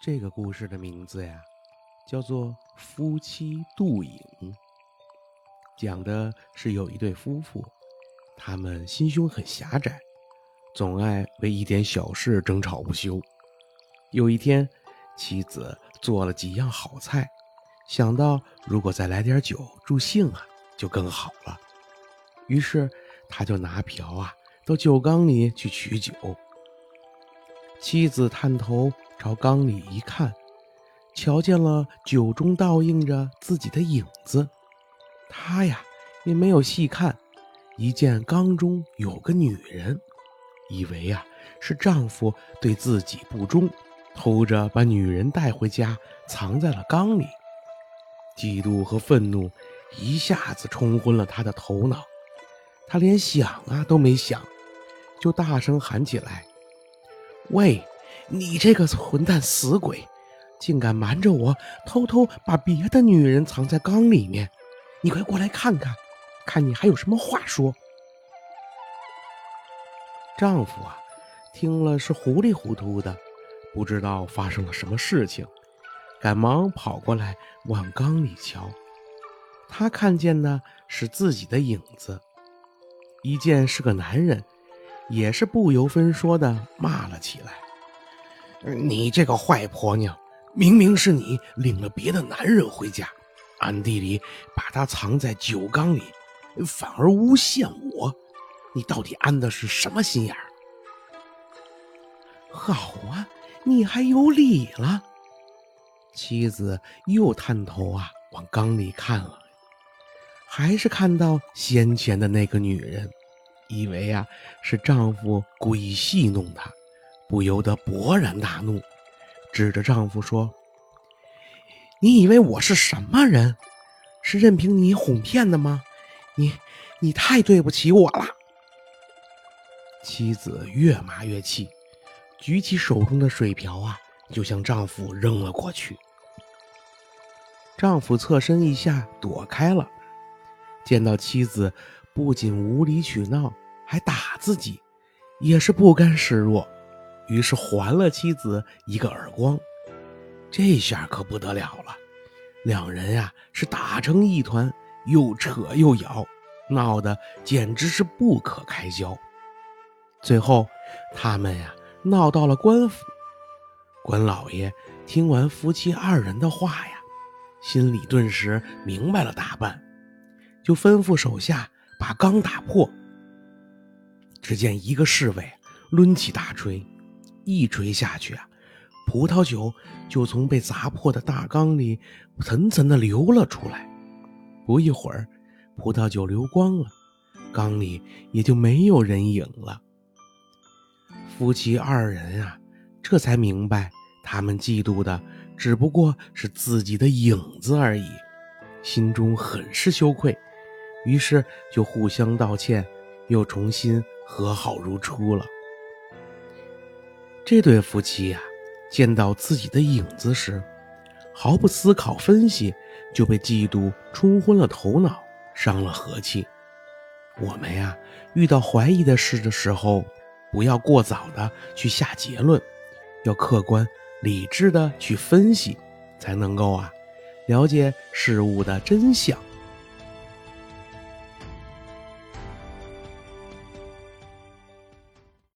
这个故事的名字呀，叫做《夫妻渡影》，讲的是有一对夫妇，他们心胸很狭窄，总爱为一点小事争吵不休。有一天，妻子做了几样好菜，想到如果再来点酒助兴啊，就更好了。于是，他就拿瓢啊到酒缸里去取酒。妻子探头。朝缸里一看，瞧见了酒中倒映着自己的影子，她呀也没有细看，一见缸中有个女人，以为呀是丈夫对自己不忠，偷着把女人带回家藏在了缸里。嫉妒和愤怒一下子冲昏了她的头脑，她连想啊都没想，就大声喊起来：“喂！”你这个混蛋死鬼，竟敢瞒着我，偷偷把别的女人藏在缸里面！你快过来看看，看你还有什么话说。丈夫啊，听了是糊里糊涂的，不知道发生了什么事情，赶忙跑过来往缸里瞧。他看见的是自己的影子，一见是个男人，也是不由分说的骂了起来。你这个坏婆娘，明明是你领了别的男人回家，暗地里把他藏在酒缸里，反而诬陷我，你到底安的是什么心眼儿？好啊，你还有理了。妻子又探头啊往缸里看了，还是看到先前的那个女人，以为啊是丈夫故意戏弄她。不由得勃然大怒，指着丈夫说：“你以为我是什么人？是任凭你哄骗的吗？你，你太对不起我了。”妻子越骂越气，举起手中的水瓢啊，就向丈夫扔了过去。丈夫侧身一下躲开了，见到妻子不仅无理取闹，还打自己，也是不甘示弱。于是还了妻子一个耳光，这下可不得了了，两人呀是打成一团，又扯又咬，闹得简直是不可开交。最后，他们呀闹到了官府，官老爷听完夫妻二人的话呀，心里顿时明白了大半，就吩咐手下把缸打破。只见一个侍卫抡起大锤。一锤下去啊，葡萄酒就从被砸破的大缸里层层的流了出来。不一会儿，葡萄酒流光了，缸里也就没有人影了。夫妻二人啊，这才明白，他们嫉妒的只不过是自己的影子而已，心中很是羞愧，于是就互相道歉，又重新和好如初了。这对夫妻呀，见到自己的影子时，毫不思考分析，就被嫉妒冲昏了头脑，伤了和气。我们呀，遇到怀疑的事的时候，不要过早的去下结论，要客观理智的去分析，才能够啊，了解事物的真相。